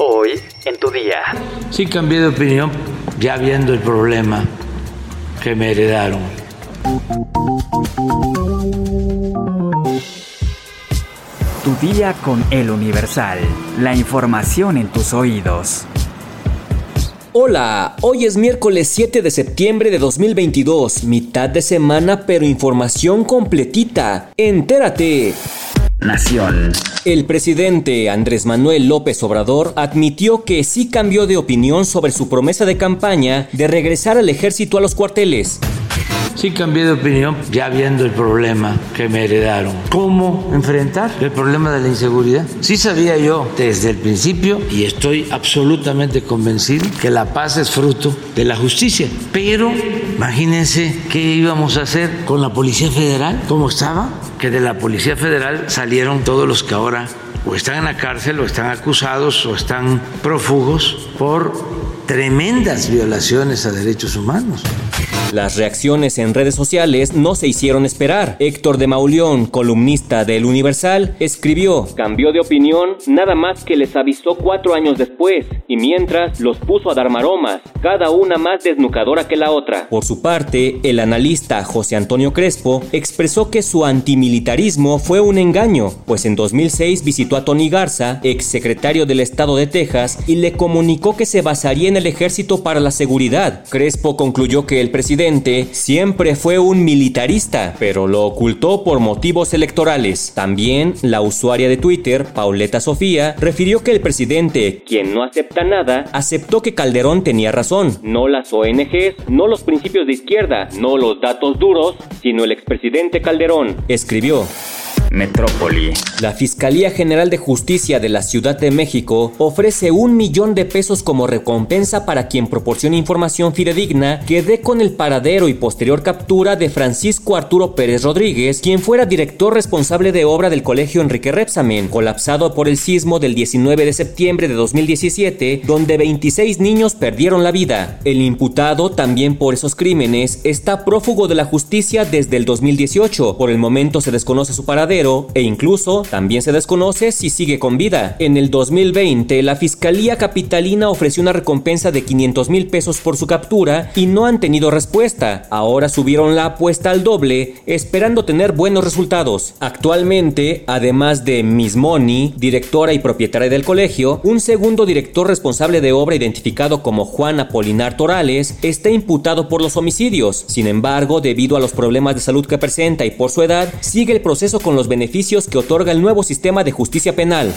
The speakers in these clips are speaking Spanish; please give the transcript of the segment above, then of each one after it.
Hoy en tu día. Sí cambié de opinión ya viendo el problema que me heredaron. Tu día con el Universal. La información en tus oídos. Hola, hoy es miércoles 7 de septiembre de 2022, mitad de semana pero información completita. Entérate. Nación. El presidente Andrés Manuel López Obrador admitió que sí cambió de opinión sobre su promesa de campaña de regresar al ejército a los cuarteles. Sí cambié de opinión ya viendo el problema que me heredaron. ¿Cómo enfrentar el problema de la inseguridad? Sí sabía yo desde el principio y estoy absolutamente convencido que la paz es fruto de la justicia. Pero imagínense qué íbamos a hacer. Con la Policía Federal, cómo estaba, que de la Policía Federal salieron todos los que ahora o están en la cárcel o están acusados o están prófugos por tremendas violaciones a derechos humanos. Las reacciones en redes sociales no se hicieron esperar. Héctor de Mauleón, columnista del Universal, escribió, cambió de opinión nada más que les avisó cuatro años después, y mientras los puso a dar maromas, cada una más desnucadora que la otra. Por su parte, el analista José Antonio Crespo expresó que su antimilitarismo fue un engaño, pues en 2006 visitó a Tony Garza, ex secretario del estado de Texas, y le comunicó que se basaría en el ejército para la seguridad. Crespo concluyó que el presidente siempre fue un militarista, pero lo ocultó por motivos electorales. También la usuaria de Twitter, Pauleta Sofía, refirió que el presidente, quien no acepta nada, aceptó que Calderón tenía razón. No las ONGs, no los principios de izquierda, no los datos duros, sino el expresidente Calderón. Escribió. Metrópoli. La Fiscalía General de Justicia de la Ciudad de México ofrece un millón de pesos como recompensa para quien proporcione información fidedigna que dé con el paradero y posterior captura de Francisco Arturo Pérez Rodríguez, quien fuera director responsable de obra del Colegio Enrique Repsamen, colapsado por el sismo del 19 de septiembre de 2017, donde 26 niños perdieron la vida. El imputado, también por esos crímenes, está prófugo de la justicia desde el 2018. Por el momento se desconoce su paradero e incluso también se desconoce si sigue con vida. En el 2020, la Fiscalía Capitalina ofreció una recompensa de 500 mil pesos por su captura y no han tenido respuesta. Ahora subieron la apuesta al doble, esperando tener buenos resultados. Actualmente, además de Miss Moni, directora y propietaria del colegio, un segundo director responsable de obra identificado como Juan Apolinar Torales está imputado por los homicidios. Sin embargo, debido a los problemas de salud que presenta y por su edad, sigue el proceso con los beneficios que otorga el nuevo sistema de justicia penal.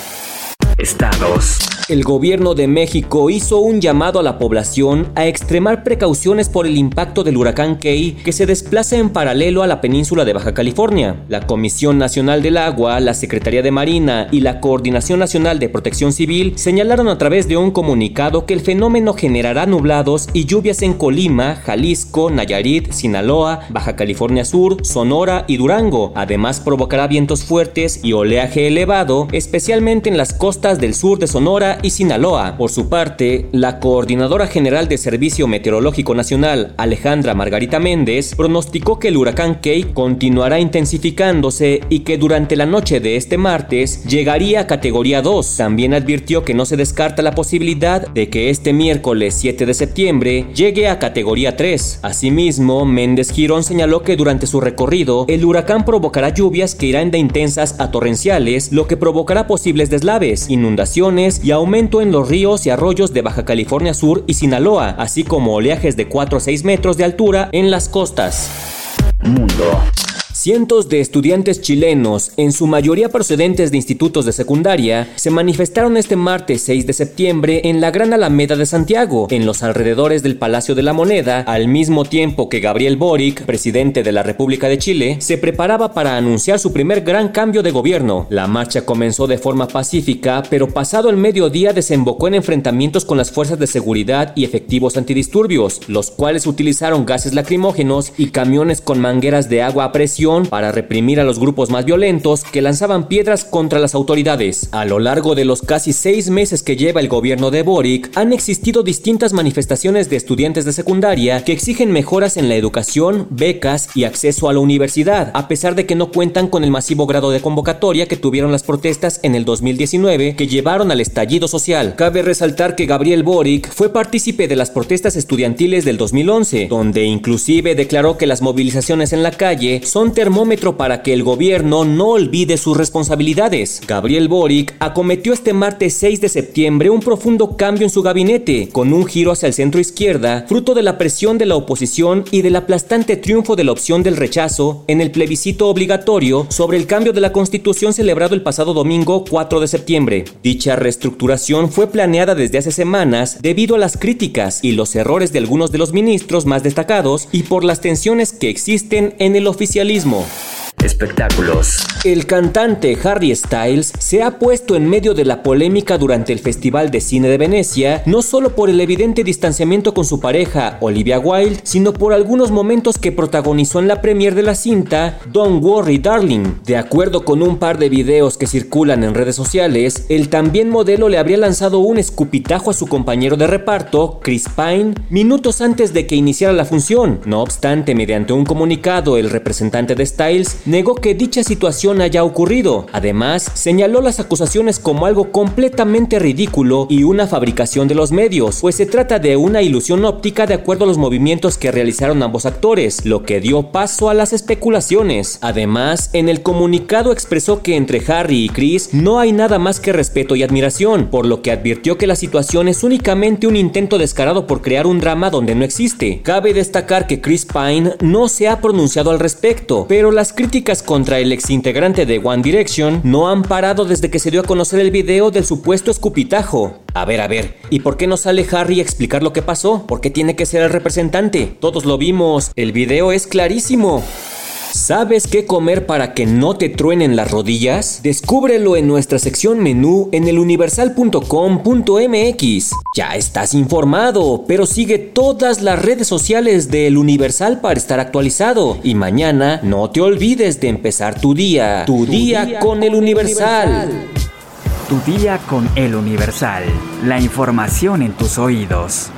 Estados. El gobierno de México hizo un llamado a la población a extremar precauciones por el impacto del huracán Key que se desplaza en paralelo a la península de Baja California. La Comisión Nacional del Agua, la Secretaría de Marina y la Coordinación Nacional de Protección Civil señalaron a través de un comunicado que el fenómeno generará nublados y lluvias en Colima, Jalisco, Nayarit, Sinaloa, Baja California Sur, Sonora y Durango. Además provocará vientos fuertes y oleaje elevado, especialmente en las costas del sur de Sonora y Sinaloa. Por su parte, la Coordinadora General de Servicio Meteorológico Nacional, Alejandra Margarita Méndez, pronosticó que el huracán Key continuará intensificándose y que durante la noche de este martes llegaría a categoría 2. También advirtió que no se descarta la posibilidad de que este miércoles 7 de septiembre llegue a categoría 3. Asimismo, Méndez Girón señaló que durante su recorrido, el huracán provocará lluvias que irán de intensas a torrenciales, lo que provocará posibles deslaves, inundaciones y aumento en los ríos y arroyos de Baja California Sur y Sinaloa, así como oleajes de 4 a 6 metros de altura en las costas. Mundo. Cientos de estudiantes chilenos, en su mayoría procedentes de institutos de secundaria, se manifestaron este martes 6 de septiembre en la Gran Alameda de Santiago, en los alrededores del Palacio de la Moneda, al mismo tiempo que Gabriel Boric, presidente de la República de Chile, se preparaba para anunciar su primer gran cambio de gobierno. La marcha comenzó de forma pacífica, pero pasado el mediodía desembocó en enfrentamientos con las fuerzas de seguridad y efectivos antidisturbios, los cuales utilizaron gases lacrimógenos y camiones con mangueras de agua a presión para reprimir a los grupos más violentos que lanzaban piedras contra las autoridades. A lo largo de los casi seis meses que lleva el gobierno de Boric, han existido distintas manifestaciones de estudiantes de secundaria que exigen mejoras en la educación, becas y acceso a la universidad, a pesar de que no cuentan con el masivo grado de convocatoria que tuvieron las protestas en el 2019 que llevaron al estallido social. Cabe resaltar que Gabriel Boric fue partícipe de las protestas estudiantiles del 2011, donde inclusive declaró que las movilizaciones en la calle son termómetro para que el gobierno no olvide sus responsabilidades. Gabriel Boric acometió este martes 6 de septiembre un profundo cambio en su gabinete, con un giro hacia el centro izquierda, fruto de la presión de la oposición y del aplastante triunfo de la opción del rechazo en el plebiscito obligatorio sobre el cambio de la constitución celebrado el pasado domingo 4 de septiembre. Dicha reestructuración fue planeada desde hace semanas debido a las críticas y los errores de algunos de los ministros más destacados y por las tensiones que existen en el oficialismo. more. Espectáculos. El cantante Harry Styles se ha puesto en medio de la polémica durante el Festival de Cine de Venecia, no solo por el evidente distanciamiento con su pareja Olivia Wilde, sino por algunos momentos que protagonizó en la premier de la cinta Don't Worry Darling. De acuerdo con un par de videos que circulan en redes sociales, el también modelo le habría lanzado un escupitajo a su compañero de reparto, Chris Pine, minutos antes de que iniciara la función. No obstante, mediante un comunicado, el representante de Styles negó que dicha situación haya ocurrido. Además, señaló las acusaciones como algo completamente ridículo y una fabricación de los medios, pues se trata de una ilusión óptica de acuerdo a los movimientos que realizaron ambos actores, lo que dio paso a las especulaciones. Además, en el comunicado expresó que entre Harry y Chris no hay nada más que respeto y admiración, por lo que advirtió que la situación es únicamente un intento descarado por crear un drama donde no existe. Cabe destacar que Chris Pine no se ha pronunciado al respecto, pero las críticas contra el exintegrante de One Direction no han parado desde que se dio a conocer el video del supuesto escupitajo. A ver, a ver, ¿y por qué no sale Harry a explicar lo que pasó? ¿Por qué tiene que ser el representante? Todos lo vimos, el video es clarísimo. ¿Sabes qué comer para que no te truenen las rodillas? Descúbrelo en nuestra sección menú en eluniversal.com.mx. Ya estás informado, pero sigue todas las redes sociales de El Universal para estar actualizado. Y mañana no te olvides de empezar tu día. Tu, día, con El Universal. Tu día con El Universal. La información en tus oídos.